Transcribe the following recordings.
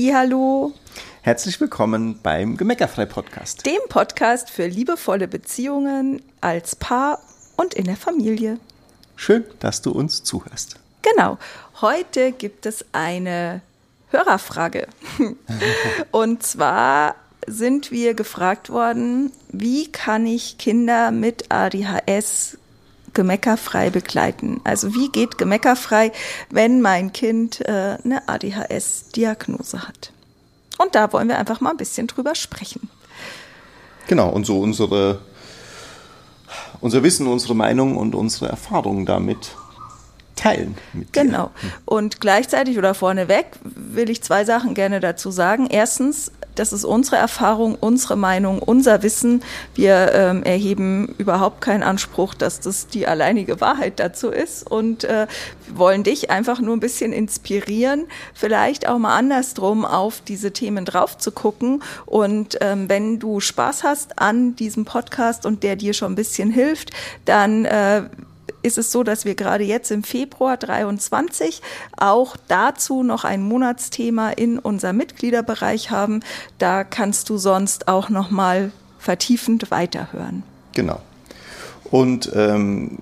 Hallo. Herzlich willkommen beim Gemeckerfrei Podcast. Dem Podcast für liebevolle Beziehungen als Paar und in der Familie. Schön, dass du uns zuhörst. Genau. Heute gibt es eine Hörerfrage. und zwar sind wir gefragt worden, wie kann ich Kinder mit ADHS gemeckerfrei begleiten? Also wie geht gemeckerfrei, wenn mein Kind äh, eine ADHS-Diagnose hat? Und da wollen wir einfach mal ein bisschen drüber sprechen. Genau, und so unsere, unser Wissen, unsere Meinung und unsere Erfahrungen damit teilen. genau. Und gleichzeitig oder vorneweg will ich zwei Sachen gerne dazu sagen. Erstens, das ist unsere Erfahrung, unsere Meinung, unser Wissen. Wir ähm, erheben überhaupt keinen Anspruch, dass das die alleinige Wahrheit dazu ist und äh, wollen dich einfach nur ein bisschen inspirieren, vielleicht auch mal andersrum auf diese Themen drauf zu gucken. Und ähm, wenn du Spaß hast an diesem Podcast und der dir schon ein bisschen hilft, dann äh, ist es so, dass wir gerade jetzt im Februar 23 auch dazu noch ein Monatsthema in unserem Mitgliederbereich haben. Da kannst du sonst auch noch mal vertiefend weiterhören. Genau. Und ähm,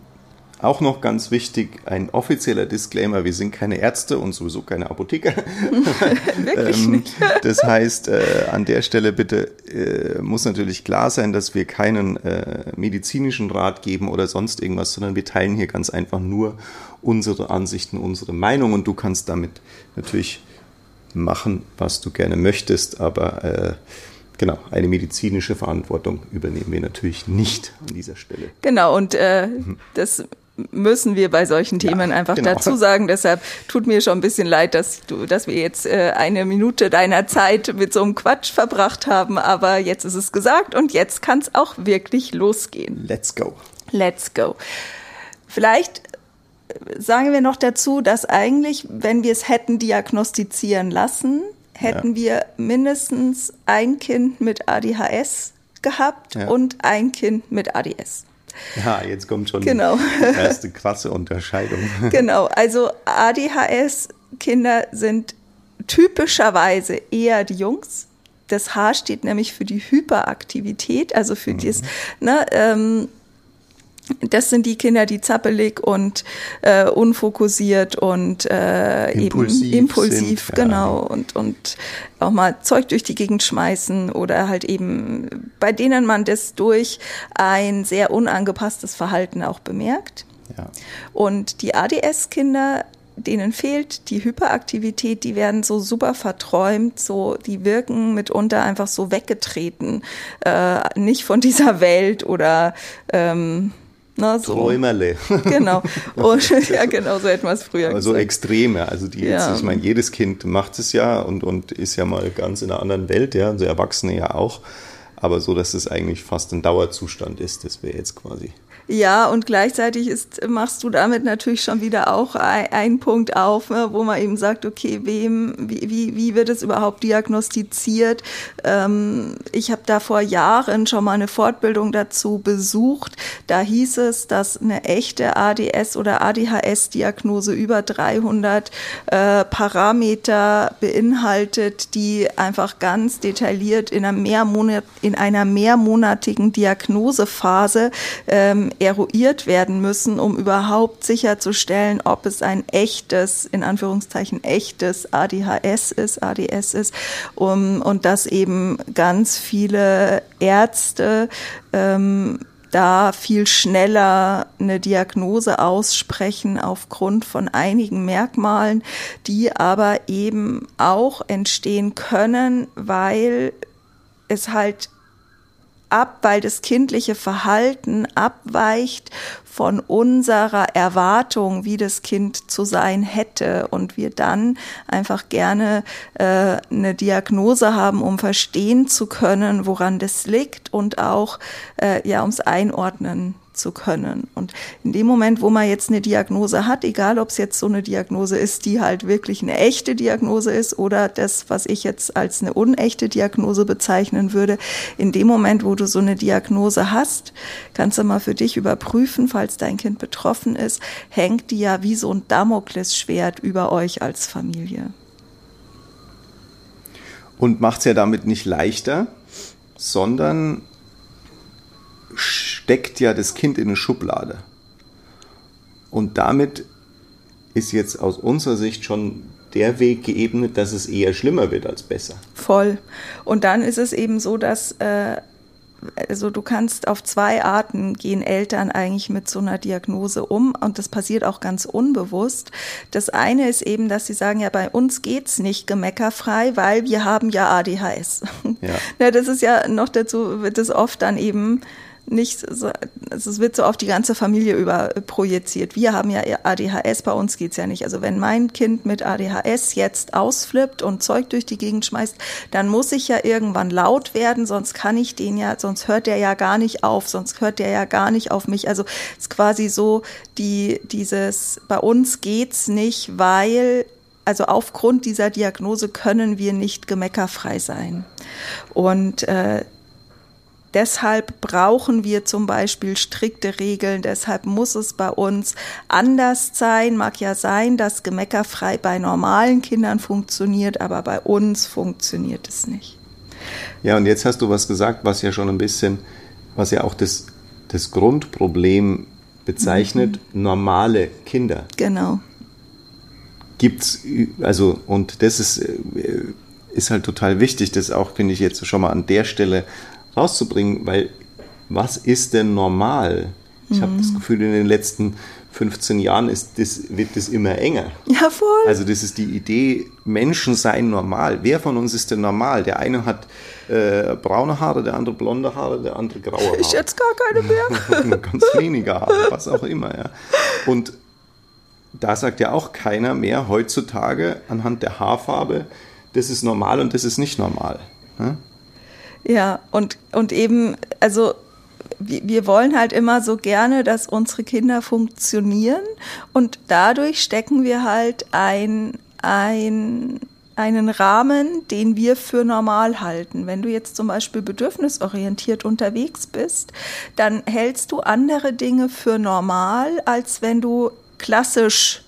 auch noch ganz wichtig, ein offizieller Disclaimer, wir sind keine Ärzte und sowieso keine Apotheker. Wirklich ähm, nicht. das heißt, äh, an der Stelle bitte äh, muss natürlich klar sein, dass wir keinen äh, medizinischen Rat geben oder sonst irgendwas, sondern wir teilen hier ganz einfach nur unsere Ansichten, unsere Meinung und du kannst damit natürlich machen, was du gerne möchtest, aber äh, Genau, eine medizinische Verantwortung übernehmen wir natürlich nicht an dieser Stelle. Genau, und äh, mhm. das müssen wir bei solchen Themen ja, einfach genau. dazu sagen. Deshalb tut mir schon ein bisschen leid, dass du, dass wir jetzt äh, eine Minute deiner Zeit mit so einem Quatsch verbracht haben. Aber jetzt ist es gesagt und jetzt kann es auch wirklich losgehen. Let's go. Let's go. Vielleicht äh, sagen wir noch dazu, dass eigentlich, wenn wir es hätten diagnostizieren lassen, hätten ja. wir mindestens ein Kind mit ADHS gehabt ja. und ein Kind mit ADS. Ja, jetzt kommt schon genau. die erste krasse Unterscheidung. Genau, also ADHS-Kinder sind typischerweise eher die Jungs. Das H steht nämlich für die Hyperaktivität, also für mhm. dieses, ne, ähm, das sind die Kinder, die zappelig und äh, unfokussiert und äh, impulsiv eben impulsiv, sind, genau, ja. und, und auch mal Zeug durch die Gegend schmeißen oder halt eben, bei denen man das durch ein sehr unangepasstes Verhalten auch bemerkt. Ja. Und die ADS-Kinder, denen fehlt die Hyperaktivität, die werden so super verträumt, so die wirken mitunter einfach so weggetreten, äh, nicht von dieser Welt oder ähm, na, so. Träumerle. Genau. Und, ja, genau, so hätten wir es früher also gesagt. extreme. Also die jetzt, ja. ich meine, jedes Kind macht es ja und, und ist ja mal ganz in einer anderen Welt, ja, also Erwachsene ja auch. Aber so, dass es eigentlich fast ein Dauerzustand ist, das wäre jetzt quasi ja, und gleichzeitig ist, machst du damit natürlich schon wieder auch einen Punkt auf, ne, wo man eben sagt, okay, wem, wie, wie, wird es überhaupt diagnostiziert? Ähm, ich habe da vor Jahren schon mal eine Fortbildung dazu besucht. Da hieß es, dass eine echte ADS oder ADHS-Diagnose über 300 äh, Parameter beinhaltet, die einfach ganz detailliert in einer, Mehrmonat, in einer mehrmonatigen Diagnosephase ähm, eruiert werden müssen, um überhaupt sicherzustellen, ob es ein echtes, in Anführungszeichen echtes ADHS ist, ADS ist, um, und dass eben ganz viele Ärzte ähm, da viel schneller eine Diagnose aussprechen aufgrund von einigen Merkmalen, die aber eben auch entstehen können, weil es halt ab, weil das kindliche Verhalten abweicht von unserer Erwartung, wie das Kind zu sein hätte. Und wir dann einfach gerne äh, eine Diagnose haben, um verstehen zu können, woran das liegt und auch äh, ja ums Einordnen zu können. Und in dem Moment, wo man jetzt eine Diagnose hat, egal ob es jetzt so eine Diagnose ist, die halt wirklich eine echte Diagnose ist oder das, was ich jetzt als eine unechte Diagnose bezeichnen würde, in dem Moment, wo du so eine Diagnose hast, kannst du mal für dich überprüfen, falls dein Kind betroffen ist, hängt die ja wie so ein Damoklesschwert über euch als Familie. Und macht es ja damit nicht leichter, sondern steckt ja das Kind in eine Schublade. Und damit ist jetzt aus unserer Sicht schon der Weg geebnet, dass es eher schlimmer wird als besser. Voll. Und dann ist es eben so, dass äh, also du kannst auf zwei Arten gehen Eltern eigentlich mit so einer Diagnose um und das passiert auch ganz unbewusst. Das eine ist eben, dass sie sagen, ja, bei uns geht's nicht gemeckerfrei, weil wir haben ja ADHS. Ja. ja das ist ja noch dazu, wird es oft dann eben nicht so, also es wird so auf die ganze Familie über projiziert. Wir haben ja ADHS, bei uns geht's ja nicht. Also wenn mein Kind mit ADHS jetzt ausflippt und Zeug durch die Gegend schmeißt, dann muss ich ja irgendwann laut werden, sonst kann ich den ja, sonst hört der ja gar nicht auf, sonst hört der ja gar nicht auf mich. Also es ist quasi so die dieses bei uns geht's nicht, weil also aufgrund dieser Diagnose können wir nicht gemeckerfrei sein. Und äh, Deshalb brauchen wir zum Beispiel strikte Regeln. Deshalb muss es bei uns anders sein. Mag ja sein, dass gemeckerfrei bei normalen Kindern funktioniert, aber bei uns funktioniert es nicht. Ja, und jetzt hast du was gesagt, was ja schon ein bisschen, was ja auch das, das Grundproblem bezeichnet, mhm. normale Kinder. Genau. Gibt's, also, und das ist, äh, ist halt total wichtig, das auch, finde ich, jetzt schon mal an der Stelle rauszubringen, weil was ist denn normal? Ich mhm. habe das Gefühl, in den letzten 15 Jahren ist das, wird das immer enger. Ja, voll. Also das ist die Idee, Menschen seien normal. Wer von uns ist denn normal? Der eine hat äh, braune Haare, der andere blonde Haare, der andere graue Haare. Ich jetzt gar keine mehr. Ganz wenige Haare, was auch immer. Ja. Und da sagt ja auch keiner mehr heutzutage anhand der Haarfarbe, das ist normal und das ist nicht normal. Ne? Ja, und, und eben, also wir wollen halt immer so gerne, dass unsere Kinder funktionieren und dadurch stecken wir halt ein, ein, einen Rahmen, den wir für normal halten. Wenn du jetzt zum Beispiel bedürfnisorientiert unterwegs bist, dann hältst du andere Dinge für normal, als wenn du klassisch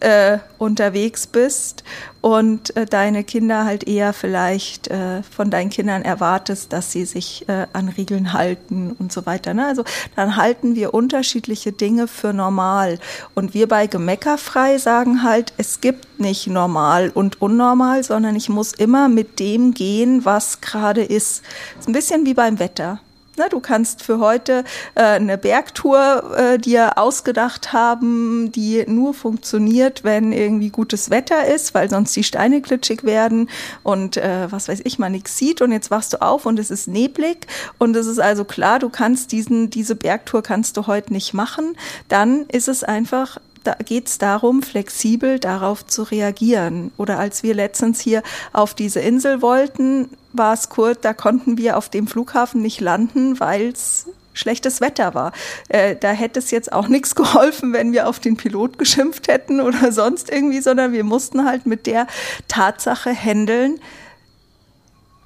äh, unterwegs bist und äh, deine Kinder halt eher vielleicht äh, von deinen Kindern erwartest, dass sie sich äh, an Regeln halten und so weiter. Ne? Also dann halten wir unterschiedliche Dinge für normal. Und wir bei Gemeckerfrei sagen halt, es gibt nicht normal und unnormal, sondern ich muss immer mit dem gehen, was gerade ist. ist ein bisschen wie beim Wetter. Ne, du kannst für heute äh, eine Bergtour äh, dir ausgedacht haben, die nur funktioniert, wenn irgendwie gutes Wetter ist, weil sonst die Steine klitschig werden und äh, was weiß ich, man nichts sieht. Und jetzt wachst du auf und es ist neblig. Und es ist also klar, du kannst diesen, diese Bergtour kannst du heute nicht machen, dann ist es einfach da geht es darum, flexibel darauf zu reagieren. Oder als wir letztens hier auf diese Insel wollten, war es kurz, da konnten wir auf dem Flughafen nicht landen, weil es schlechtes Wetter war. Äh, da hätte es jetzt auch nichts geholfen, wenn wir auf den Pilot geschimpft hätten oder sonst irgendwie, sondern wir mussten halt mit der Tatsache handeln.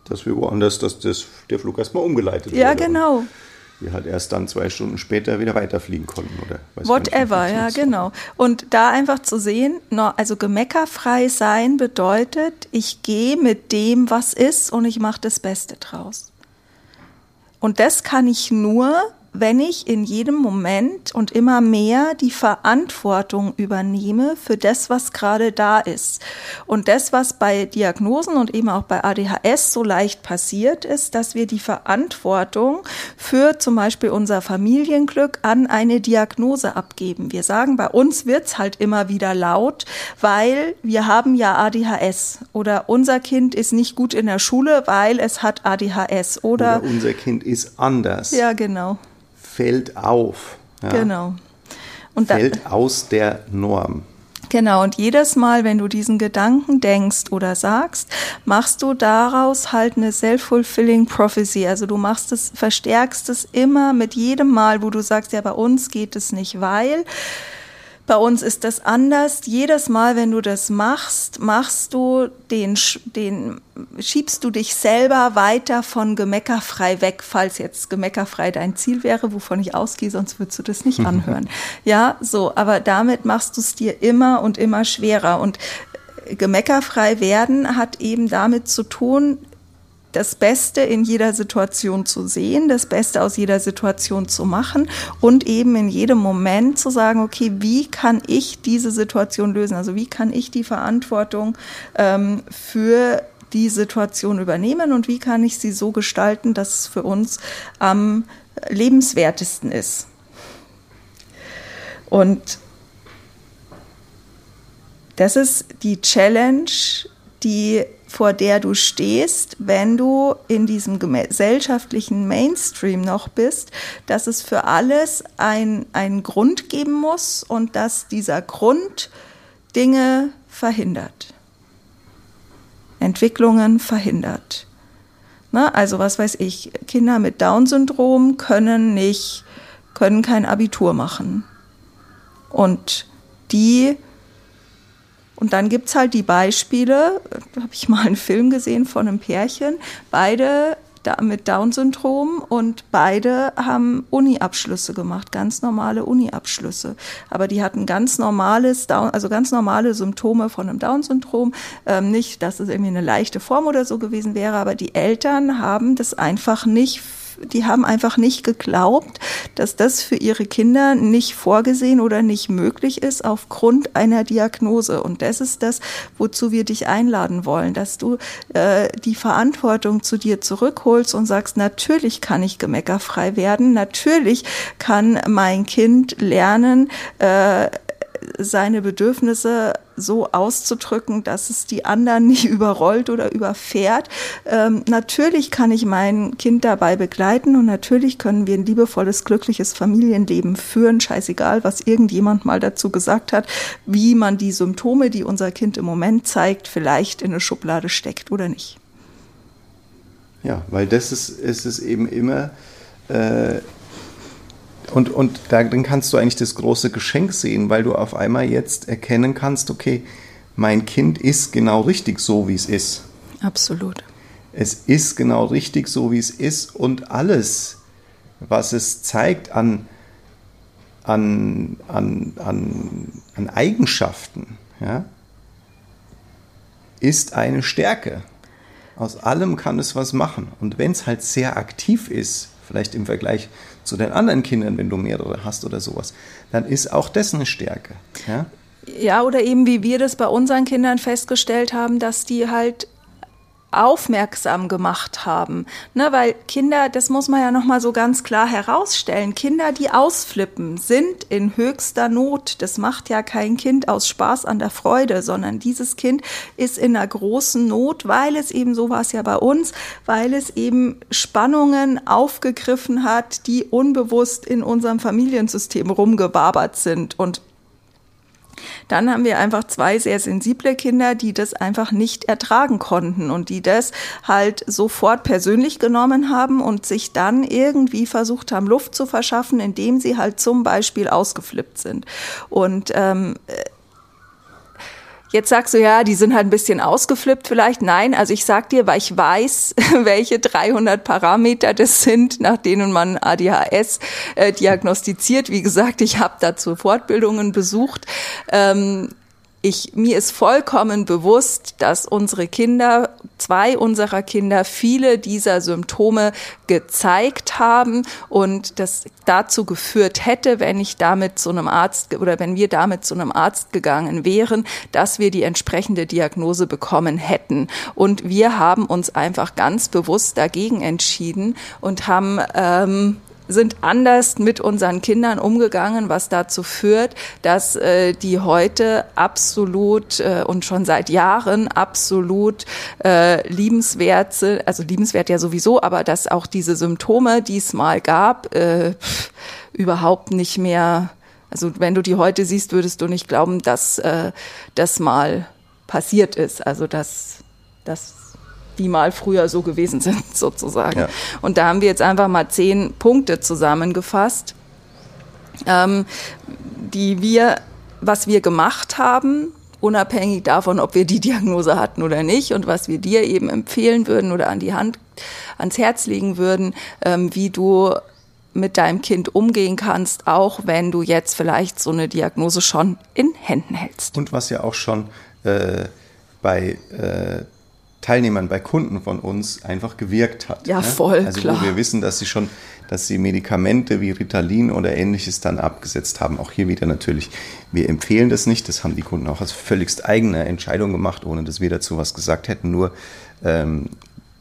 Dass wir woanders, dass das, der Flug erstmal umgeleitet wurde. Ja, genau wir halt erst dann zwei Stunden später wieder weiterfliegen konnten oder whatever, ja genau. Und da einfach zu sehen, also gemeckerfrei sein bedeutet, ich gehe mit dem, was ist und ich mache das Beste draus. Und das kann ich nur, wenn ich in jedem Moment und immer mehr die Verantwortung übernehme für das, was gerade da ist. Und das, was bei Diagnosen und eben auch bei ADHS so leicht passiert ist, dass wir die Verantwortung für zum Beispiel unser Familienglück an eine Diagnose abgeben. Wir sagen, bei uns wird's halt immer wieder laut, weil wir haben ja ADHS oder unser Kind ist nicht gut in der Schule, weil es hat ADHS oder, oder unser Kind ist anders. Ja, genau fällt auf. Ja? Genau. Und fällt da, aus der Norm. Genau, und jedes Mal, wenn du diesen Gedanken denkst oder sagst, machst du daraus halt eine self-fulfilling prophecy. Also du machst es, verstärkst es immer mit jedem Mal, wo du sagst, ja, bei uns geht es nicht, weil bei uns ist das anders. Jedes Mal, wenn du das machst, machst du den, den, schiebst du dich selber weiter von gemeckerfrei weg, falls jetzt gemeckerfrei dein Ziel wäre, wovon ich ausgehe, sonst würdest du das nicht anhören. ja, so, aber damit machst du es dir immer und immer schwerer und gemeckerfrei werden hat eben damit zu tun, das Beste in jeder Situation zu sehen, das Beste aus jeder Situation zu machen und eben in jedem Moment zu sagen, okay, wie kann ich diese Situation lösen? Also wie kann ich die Verantwortung ähm, für die Situation übernehmen und wie kann ich sie so gestalten, dass es für uns am lebenswertesten ist. Und das ist die Challenge, die vor der du stehst, wenn du in diesem gesellschaftlichen Mainstream noch bist, dass es für alles ein, einen Grund geben muss und dass dieser Grund Dinge verhindert. Entwicklungen verhindert. Na, also was weiß ich, Kinder mit Down-Syndrom können nicht, können kein Abitur machen. Und die und dann gibt's halt die Beispiele, da habe ich mal einen Film gesehen von einem Pärchen, beide mit Down-Syndrom und beide haben Uni-Abschlüsse gemacht, ganz normale Uni-Abschlüsse. Aber die hatten ganz normales, Down, also ganz normale Symptome von einem Down-Syndrom. Ähm, nicht, dass es irgendwie eine leichte Form oder so gewesen wäre, aber die Eltern haben das einfach nicht die haben einfach nicht geglaubt, dass das für ihre Kinder nicht vorgesehen oder nicht möglich ist aufgrund einer Diagnose. Und das ist das, wozu wir dich einladen wollen, dass du äh, die Verantwortung zu dir zurückholst und sagst, natürlich kann ich gemeckerfrei werden, natürlich kann mein Kind lernen, äh, seine Bedürfnisse so auszudrücken, dass es die anderen nicht überrollt oder überfährt. Ähm, natürlich kann ich mein Kind dabei begleiten und natürlich können wir ein liebevolles, glückliches Familienleben führen. Scheißegal, was irgendjemand mal dazu gesagt hat, wie man die Symptome, die unser Kind im Moment zeigt, vielleicht in eine Schublade steckt oder nicht. Ja, weil das ist, ist es eben immer. Äh und, und darin kannst du eigentlich das große Geschenk sehen, weil du auf einmal jetzt erkennen kannst, okay, mein Kind ist genau richtig so, wie es ist. Absolut. Es ist genau richtig so, wie es ist und alles, was es zeigt an, an, an, an, an Eigenschaften, ja, ist eine Stärke. Aus allem kann es was machen. Und wenn es halt sehr aktiv ist, vielleicht im Vergleich zu den anderen Kindern, wenn du mehrere hast oder sowas, dann ist auch das eine Stärke. Ja? Ja, oder eben wie wir das bei unseren Kindern festgestellt haben, dass die halt aufmerksam gemacht haben. Ne, weil Kinder, das muss man ja nochmal so ganz klar herausstellen, Kinder, die ausflippen, sind in höchster Not. Das macht ja kein Kind aus Spaß an der Freude, sondern dieses Kind ist in einer großen Not, weil es eben, so war es ja bei uns, weil es eben Spannungen aufgegriffen hat, die unbewusst in unserem Familiensystem rumgebabert sind. Und dann haben wir einfach zwei sehr sensible Kinder, die das einfach nicht ertragen konnten und die das halt sofort persönlich genommen haben und sich dann irgendwie versucht haben, Luft zu verschaffen, indem sie halt zum Beispiel ausgeflippt sind. Und ähm, Jetzt sagst du ja, die sind halt ein bisschen ausgeflippt vielleicht. Nein, also ich sag dir, weil ich weiß, welche 300 Parameter das sind, nach denen man ADHS äh, diagnostiziert. Wie gesagt, ich habe dazu Fortbildungen besucht. Ähm, ich, mir ist vollkommen bewusst, dass unsere Kinder, zwei unserer Kinder, viele dieser Symptome gezeigt haben und das dazu geführt hätte, wenn ich damit zu einem Arzt oder wenn wir damit zu einem Arzt gegangen wären, dass wir die entsprechende Diagnose bekommen hätten. Und wir haben uns einfach ganz bewusst dagegen entschieden und haben ähm, sind anders mit unseren Kindern umgegangen, was dazu führt, dass äh, die heute absolut äh, und schon seit Jahren absolut äh, liebenswert sind, also liebenswert ja sowieso, aber dass auch diese Symptome, die es mal gab, äh, überhaupt nicht mehr, also wenn du die heute siehst, würdest du nicht glauben, dass äh, das mal passiert ist. Also dass das die mal früher so gewesen sind, sozusagen. Ja. Und da haben wir jetzt einfach mal zehn Punkte zusammengefasst, ähm, die wir, was wir gemacht haben, unabhängig davon, ob wir die Diagnose hatten oder nicht und was wir dir eben empfehlen würden oder an die Hand, ans Herz legen würden, ähm, wie du mit deinem Kind umgehen kannst, auch wenn du jetzt vielleicht so eine Diagnose schon in Händen hältst. Und was ja auch schon äh, bei äh, Teilnehmern, bei Kunden von uns einfach gewirkt hat. Ja, ne? voll, Also klar. wo wir wissen, dass sie schon, dass sie Medikamente wie Ritalin oder ähnliches dann abgesetzt haben. Auch hier wieder natürlich, wir empfehlen das nicht. Das haben die Kunden auch als völligst eigene Entscheidung gemacht, ohne dass wir dazu was gesagt hätten. Nur ähm,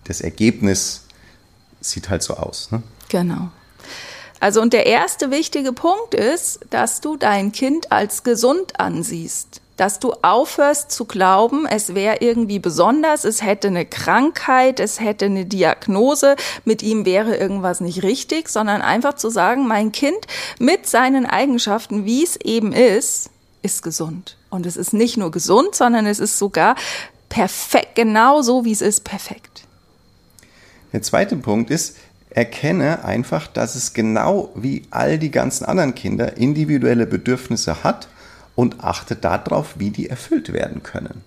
das Ergebnis sieht halt so aus. Ne? Genau. Also und der erste wichtige Punkt ist, dass du dein Kind als gesund ansiehst. Dass du aufhörst zu glauben, es wäre irgendwie besonders, es hätte eine Krankheit, es hätte eine Diagnose, mit ihm wäre irgendwas nicht richtig, sondern einfach zu sagen, mein Kind mit seinen Eigenschaften, wie es eben ist, ist gesund. Und es ist nicht nur gesund, sondern es ist sogar perfekt, genau so wie es ist, perfekt. Der zweite Punkt ist, erkenne einfach, dass es genau wie all die ganzen anderen Kinder individuelle Bedürfnisse hat und achte darauf, wie die erfüllt werden können.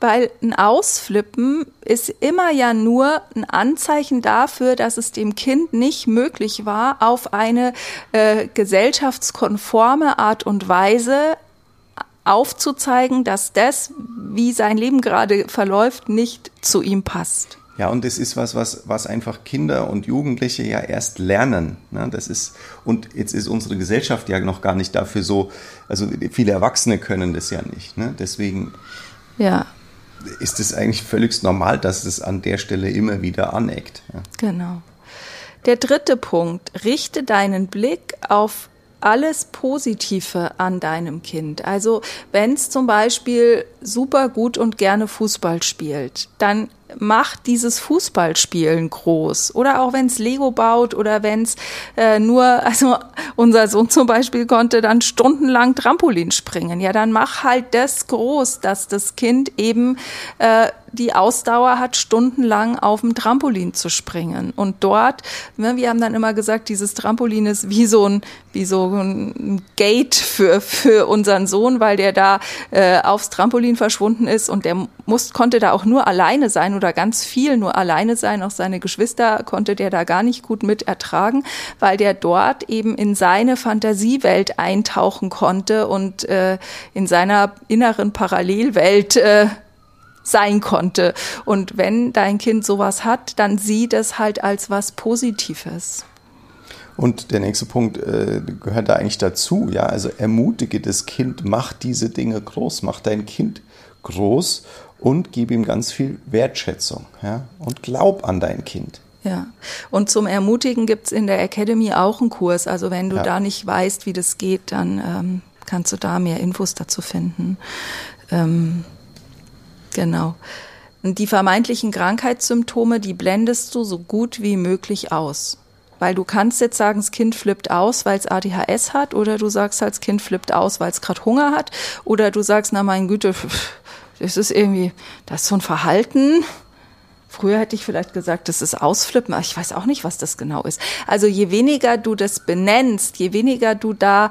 Weil ein Ausflippen ist immer ja nur ein Anzeichen dafür, dass es dem Kind nicht möglich war, auf eine äh, gesellschaftskonforme Art und Weise aufzuzeigen, dass das, wie sein Leben gerade verläuft, nicht zu ihm passt. Ja, und das ist was, was, was einfach Kinder und Jugendliche ja erst lernen. Ne? Das ist, und jetzt ist unsere Gesellschaft ja noch gar nicht dafür so, also viele Erwachsene können das ja nicht. Ne? Deswegen Ja, ist es eigentlich völlig normal, dass es an der Stelle immer wieder aneckt. Ja. genau. Der dritte Punkt, richte deinen Blick auf alles Positive an deinem Kind. Also wenn es zum Beispiel super gut und gerne Fußball spielt, dann macht dieses Fußballspielen groß. Oder auch wenn es Lego baut oder wenn es äh, nur, also unser Sohn zum Beispiel konnte dann stundenlang Trampolin springen. Ja, dann mach halt das groß, dass das Kind eben äh, die Ausdauer hat, stundenlang auf dem Trampolin zu springen. Und dort, ne, wir haben dann immer gesagt, dieses Trampolin ist wie so ein, wie so ein Gate für, für unseren Sohn, weil der da äh, aufs Trampolin verschwunden ist und der muss, konnte da auch nur alleine sein oder ganz viel nur alleine sein. Auch seine Geschwister konnte der da gar nicht gut mit ertragen, weil der dort eben in seine Fantasiewelt eintauchen konnte und äh, in seiner inneren Parallelwelt äh, sein konnte. Und wenn dein Kind sowas hat, dann sieh das halt als was Positives. Und der nächste Punkt äh, gehört da eigentlich dazu, ja, also ermutige das Kind, mach diese Dinge groß, mach dein Kind groß und gib ihm ganz viel Wertschätzung, ja, und glaub an dein Kind. Ja, und zum Ermutigen gibt's in der Academy auch einen Kurs. Also wenn du Ja. da nicht weißt, wie das geht, dann ähm, kannst du da mehr Infos dazu finden. Ähm, genau. Und die vermeintlichen Krankheitssymptome, die blendest du so gut wie möglich aus. Weil du kannst jetzt sagen, das Kind flippt aus, weil es ADHS hat, oder du sagst halt, das Kind flippt aus, weil es gerade Hunger hat, oder du sagst, na mein Güte, das ist irgendwie, das ist so ein Verhalten, Früher hätte ich vielleicht gesagt, das ist Ausflippen, aber ich weiß auch nicht, was das genau ist. Also je weniger du das benennst, je weniger du da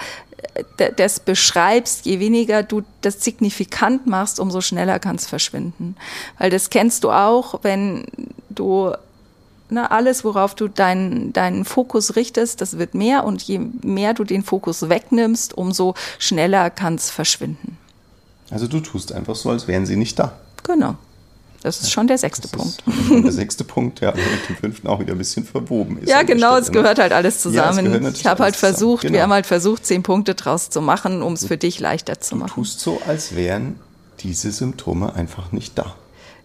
das beschreibst, je weniger du das signifikant machst, umso schneller kann es verschwinden. Weil das kennst du auch, wenn du ne, alles, worauf du deinen deinen Fokus richtest, das wird mehr und je mehr du den Fokus wegnimmst, umso schneller kann es verschwinden. Also du tust einfach so, als wären sie nicht da. Genau. Das ist schon der sechste Das Punkt. der sechste Punkt, ja, der mit dem fünften auch wieder ein bisschen verwoben ist. Ja, genau, es ne? gehört halt alles Ja, es zusammen. natürlich ich habe halt versucht, genau. wir haben halt versucht, zehn Punkte draus zu machen, um es für dich leichter zu Du machen. tust so, als wären diese Symptome einfach nicht da.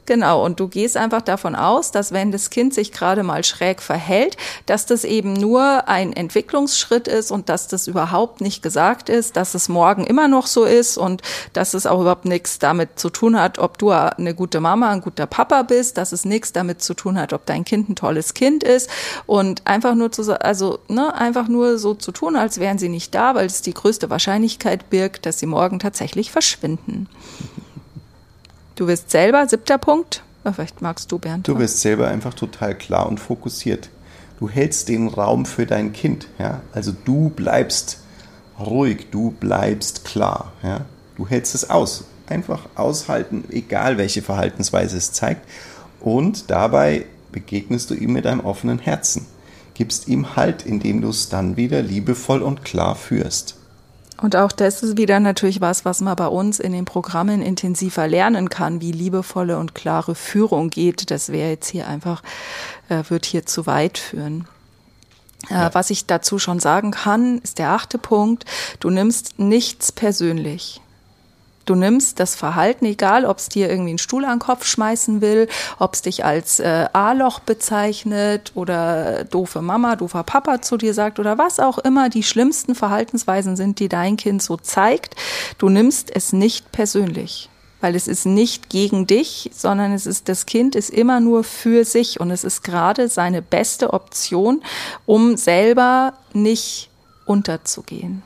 Genau, und du gehst einfach davon aus, dass wenn das Kind sich gerade mal schräg verhält, dass das eben nur ein Entwicklungsschritt ist und dass das überhaupt nicht gesagt ist, dass es morgen immer noch so ist und dass es auch überhaupt nichts damit zu tun hat, ob du eine gute Mama, ein guter Papa bist, dass es nichts damit zu tun hat, ob dein Kind ein tolles Kind ist und einfach nur zu, also ne, einfach nur so zu tun, als wären sie nicht da, weil es die größte Wahrscheinlichkeit birgt, dass sie morgen tatsächlich verschwinden. Du wirst selber, siebter Punkt. Vielleicht magst du, Bernd. Du wirst selber einfach total klar und fokussiert. Du hältst den Raum für dein Kind. Ja? Also du bleibst ruhig, du bleibst klar. Ja? Du hältst es aus. Einfach aushalten, egal welche Verhaltensweise es zeigt. Und dabei begegnest du ihm mit einem offenen Herzen. Gibst ihm Halt, indem du es dann wieder liebevoll und klar führst. Und auch das ist wieder natürlich was, was man bei uns in den Programmen intensiver lernen kann, wie liebevolle und klare Führung geht. Das wäre jetzt hier einfach, äh, wird hier zu weit führen. Äh, ja. Was ich dazu schon sagen kann, ist der achte Punkt. Du nimmst nichts persönlich. Du nimmst das Verhalten, egal ob es dir irgendwie einen Stuhl an den Kopf schmeißen will, ob es dich als äh, A-Loch bezeichnet oder doofe Mama, doofer Papa zu dir sagt oder was auch immer die schlimmsten Verhaltensweisen sind, die dein Kind so zeigt. Du nimmst es nicht persönlich weil es ist nicht gegen dich, sondern es ist, das Kind ist immer nur für sich und es ist gerade seine beste Option, um selber nicht unterzugehen.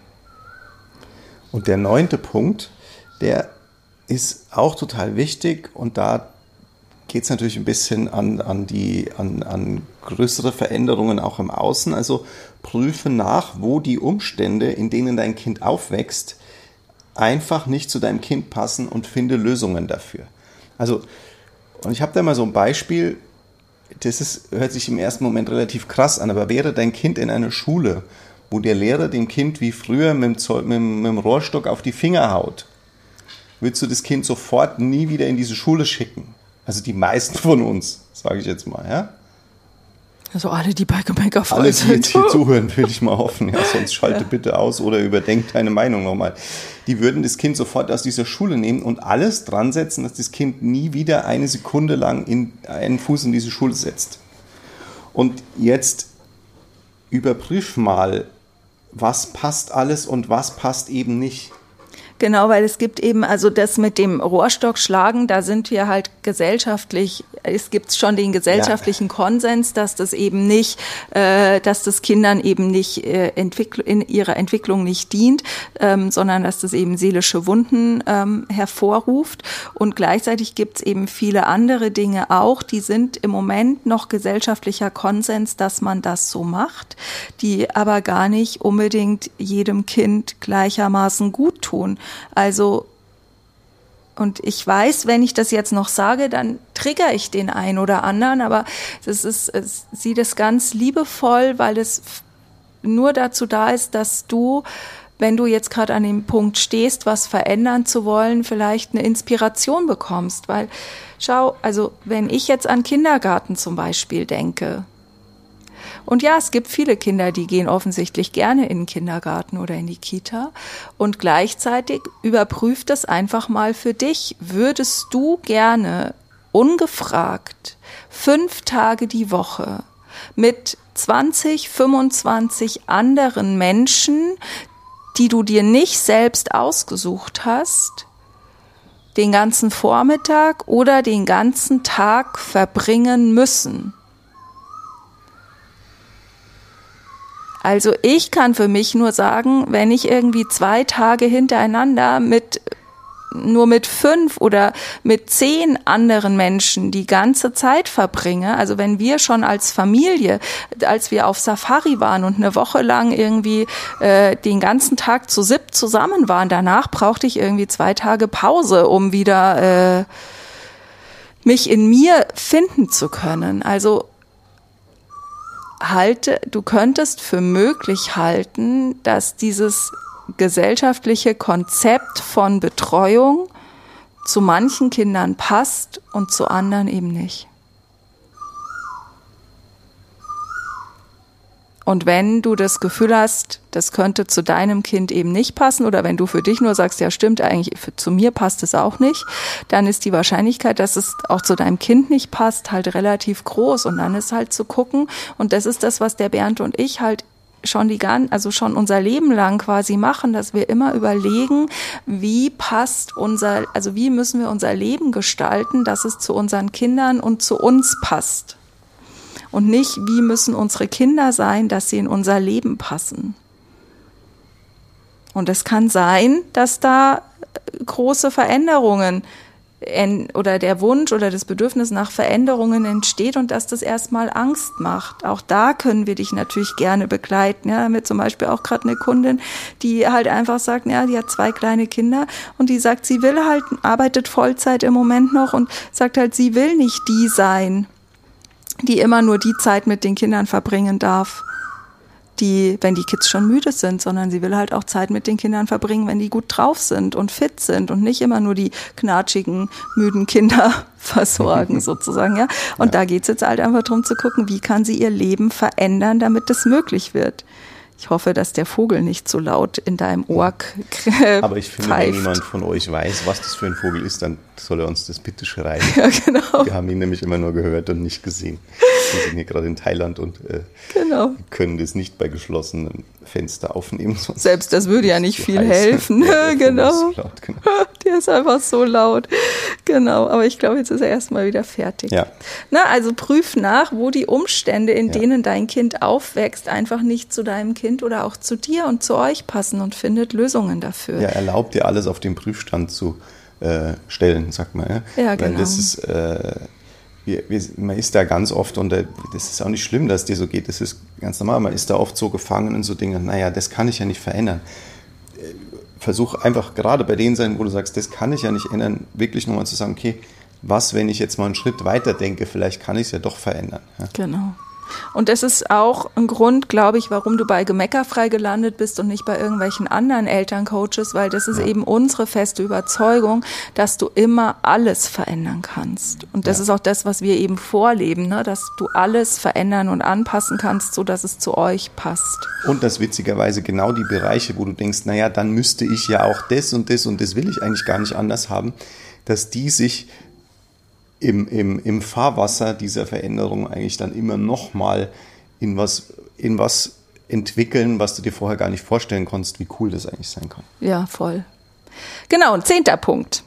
Und der neunte Punkt, der ist auch total wichtig und da geht es natürlich ein bisschen an, an, die, an, an größere Veränderungen auch im Außen. Also prüfe nach, wo die Umstände, in denen dein Kind aufwächst, einfach nicht zu deinem Kind passen und finde Lösungen dafür. Also, und ich habe da mal so ein Beispiel, das ist, hört sich im ersten Moment relativ krass an, aber wäre dein Kind in einer Schule, wo der Lehrer dem Kind wie früher mit dem, mit, mit dem Rohrstock auf die Finger haut, würdest du das Kind sofort nie wieder in diese Schule schicken. Also die meisten von uns, sage ich jetzt mal, ja. Also alle, die bei Gemeka Alle, die jetzt hier zuhören, will ich mal hoffen. Ja, sonst schalte ja. bitte aus oder überdenk deine Meinung nochmal. Die würden das Kind sofort aus dieser Schule nehmen und alles dran setzen, dass das Kind nie wieder eine Sekunde lang in, einen Fuß in diese Schule setzt. Und jetzt überprüf mal, was passt alles und was passt eben nicht. Genau, weil es gibt eben, also das mit dem Rohrstock schlagen, da sind wir halt gesellschaftlich, es gibt schon den gesellschaftlichen ja. Konsens, dass das eben nicht, äh, dass das Kindern eben nicht äh, in ihrer Entwicklung nicht dient, ähm, sondern dass das eben seelische Wunden ähm, hervorruft. Und gleichzeitig gibt es eben viele andere Dinge auch, die sind im Moment noch gesellschaftlicher Konsens, dass man das so macht, die aber gar nicht unbedingt jedem Kind gleichermaßen gut tun. Also, und ich weiß, wenn ich das jetzt noch sage, dann trigger ich den einen oder anderen, aber das ist, es, sieh das ganz liebevoll, weil es nur dazu da ist, dass du wenn du jetzt gerade an dem Punkt stehst, was verändern zu wollen, vielleicht eine Inspiration bekommst. Weil, schau, also wenn ich jetzt an Kindergarten zum Beispiel denke, und ja, es gibt viele Kinder, die gehen offensichtlich gerne in den Kindergarten oder in die Kita. Und gleichzeitig überprüft das einfach mal für dich. Würdest du gerne ungefragt fünf Tage die Woche mit 20, 25 anderen Menschen, die du dir nicht selbst ausgesucht hast, den ganzen Vormittag oder den ganzen Tag verbringen müssen. Also ich kann für mich nur sagen, wenn ich irgendwie zwei Tage hintereinander mit nur mit fünf oder mit zehn anderen Menschen die ganze Zeit verbringe, also wenn wir schon als Familie, als wir auf Safari waren und eine Woche lang irgendwie äh, den ganzen Tag zu sieb zusammen waren, danach brauchte ich irgendwie zwei Tage Pause, um wieder äh, mich in mir finden zu können. Also halte, du könntest für möglich halten, dass dieses gesellschaftliche Konzept von Betreuung zu manchen Kindern passt und zu anderen eben nicht. Und wenn du das Gefühl hast, das könnte zu deinem Kind eben nicht passen, oder wenn du für dich nur sagst, ja stimmt, eigentlich für, zu mir passt es auch nicht, dann ist die Wahrscheinlichkeit, dass es auch zu deinem Kind nicht passt, halt relativ groß. Und dann ist halt zu gucken, und das ist das, was der Bernd und ich halt schon die gan also schon unser Leben lang quasi machen, dass wir immer überlegen, wie passt unser, also wie müssen wir unser Leben gestalten, dass es zu unseren Kindern und zu uns passt und nicht, wie müssen unsere Kinder sein, dass sie in unser Leben passen. Und es kann sein, dass da große Veränderungen oder der Wunsch oder das Bedürfnis nach Veränderungen entsteht und dass das erstmal Angst macht. Auch da können wir dich natürlich gerne begleiten. Ja, mit zum Beispiel auch gerade eine Kundin, die halt einfach sagt, ja, die hat zwei kleine Kinder und die sagt, sie will halt, arbeitet Vollzeit im Moment noch und sagt halt, sie will nicht die sein, die immer nur die Zeit mit den Kindern verbringen darf. die, wenn die Kids schon müde sind, sondern sie will halt auch Zeit mit den Kindern verbringen, wenn die gut drauf sind und fit sind und nicht immer nur die knatschigen, müden Kinder versorgen sozusagen, ja. Und ja. da geht's jetzt halt einfach darum zu gucken, wie kann sie ihr Leben verändern, damit das möglich wird. Ich hoffe, dass der Vogel nicht so laut in deinem Ohr Aber ich finde, pfeift. wenn jemand von euch weiß, was das für ein Vogel ist, dann soll er uns das bitte schreiben. Ja, genau. Wir haben ihn nämlich immer nur gehört und nicht gesehen. Wir sind hier gerade in Thailand und äh, genau. können das nicht bei geschlossenen Fenster aufnehmen. Selbst das würde ja nicht viel helfen. Ja, genau. Laut, genau. Der ist einfach so laut. Genau, aber ich glaube, jetzt ist er erstmal wieder fertig. Ja. Na, also prüf nach, wo die Umstände, in ja. denen dein Kind aufwächst, einfach nicht zu deinem Kind oder auch zu dir und zu euch passen und findet Lösungen dafür. Ja, erlaubt dir alles auf den Prüfstand zu äh, stellen, sagt man. Ja, ja genau. Weil das ist, äh, wir, wir, man ist da ganz oft und das ist auch nicht schlimm, dass es dir so geht. Das ist ganz normal. Man ist da oft so gefangen in so Dingen, naja, das kann ich ja nicht verändern. Äh, versuch einfach gerade bei denen sein, wo du sagst, das kann ich ja nicht ändern, wirklich nochmal zu sagen, okay, was, wenn ich jetzt mal einen Schritt weiter denke, vielleicht kann ich es ja doch verändern. Ja? Genau. Und das ist auch ein Grund, glaube ich, warum du bei Gemeckerfrei gelandet bist und nicht bei irgendwelchen anderen Elterncoaches, weil das ist ja. eben unsere feste Überzeugung, dass du immer alles verändern kannst. Und das ja. ist auch das, was wir eben vorleben, ne? dass du alles verändern und anpassen kannst, so dass es zu euch passt. Und dass witzigerweise genau die Bereiche, wo du denkst, naja, dann müsste ich ja auch das und das und das will ich eigentlich gar nicht anders haben, dass die sich im, im, im Fahrwasser dieser Veränderung eigentlich dann immer nochmal in was, in was entwickeln, was du dir vorher gar nicht vorstellen konntest, wie cool das eigentlich sein kann. Ja, voll. Genau, ein zehnter Punkt.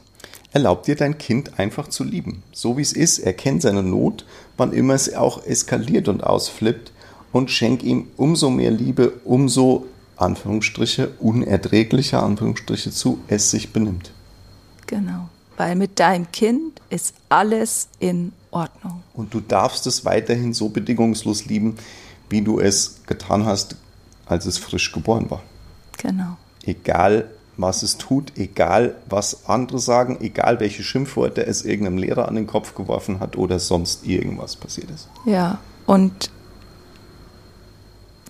Erlaub dir dein Kind einfach zu lieben. So wie es ist, erkennt seine Not, wann immer es auch eskaliert und ausflippt und schenk ihm umso mehr Liebe, umso Anführungsstriche unerträglicher Anführungsstriche zu es sich benimmt. Genau weil mit deinem Kind ist alles in Ordnung. Und du darfst es weiterhin so bedingungslos lieben, wie du es getan hast, als es frisch geboren war. Genau. Egal, was es tut, egal, was andere sagen, egal, welche Schimpfworte es irgendeinem Lehrer an den Kopf geworfen hat oder sonst irgendwas passiert ist. Ja, und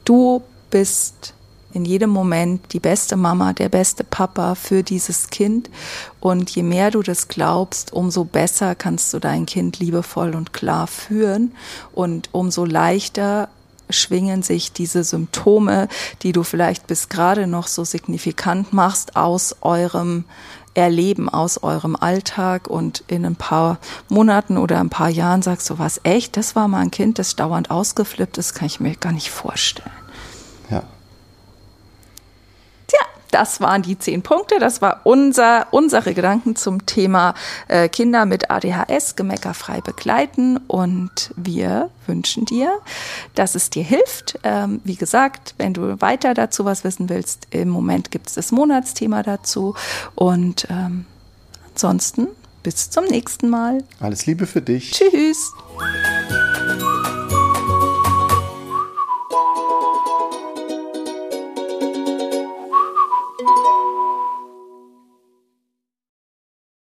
du bist in jedem Moment die beste Mama, der beste Papa für dieses Kind. Und je mehr du das glaubst, umso besser kannst du dein Kind liebevoll und klar führen und umso leichter schwingen sich diese Symptome, die du vielleicht bis gerade noch so signifikant machst, aus eurem Erleben, aus eurem Alltag und in ein paar Monaten oder ein paar Jahren sagst du, was echt, das war mal ein Kind, das dauernd ausgeflippt ist, kann ich mir gar nicht vorstellen. Ja. Das waren die zehn Punkte. Das war unser, unsere Gedanken zum Thema äh, Kinder mit ADHS gemeckerfrei begleiten. Und wir wünschen dir, dass es dir hilft. Ähm, wie gesagt, wenn du weiter dazu was wissen willst, im Moment gibt es das Monatsthema dazu. Und ähm, ansonsten bis zum nächsten Mal. Alles Liebe für dich. Tschüss.